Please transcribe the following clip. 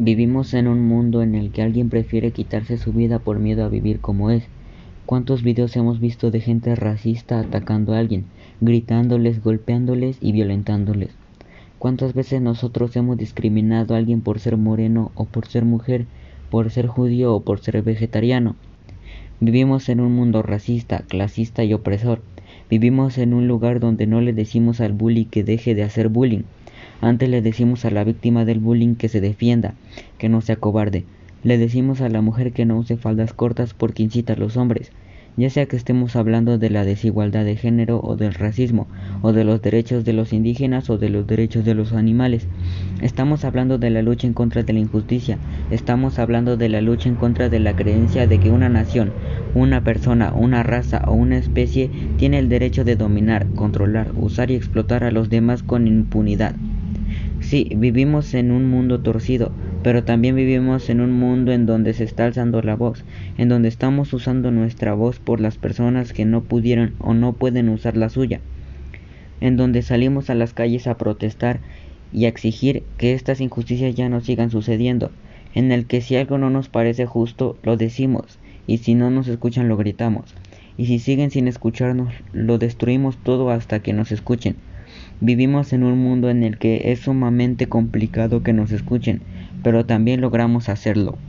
Vivimos en un mundo en el que alguien prefiere quitarse su vida por miedo a vivir como es. ¿Cuántos videos hemos visto de gente racista atacando a alguien, gritándoles, golpeándoles y violentándoles? ¿Cuántas veces nosotros hemos discriminado a alguien por ser moreno o por ser mujer, por ser judío o por ser vegetariano? Vivimos en un mundo racista, clasista y opresor. Vivimos en un lugar donde no le decimos al bully que deje de hacer bullying, antes le decimos a la víctima del bullying que se defienda, que no sea cobarde. Le decimos a la mujer que no use faldas cortas porque incita a los hombres, ya sea que estemos hablando de la desigualdad de género o del racismo, o de los derechos de los indígenas o de los derechos de los animales. Estamos hablando de la lucha en contra de la injusticia, estamos hablando de la lucha en contra de la creencia de que una nación, una persona, una raza o una especie tiene el derecho de dominar, controlar, usar y explotar a los demás con impunidad. Sí, vivimos en un mundo torcido, pero también vivimos en un mundo en donde se está alzando la voz, en donde estamos usando nuestra voz por las personas que no pudieron o no pueden usar la suya, en donde salimos a las calles a protestar y a exigir que estas injusticias ya no sigan sucediendo, en el que si algo no nos parece justo, lo decimos, y si no nos escuchan, lo gritamos, y si siguen sin escucharnos, lo destruimos todo hasta que nos escuchen. Vivimos en un mundo en el que es sumamente complicado que nos escuchen, pero también logramos hacerlo.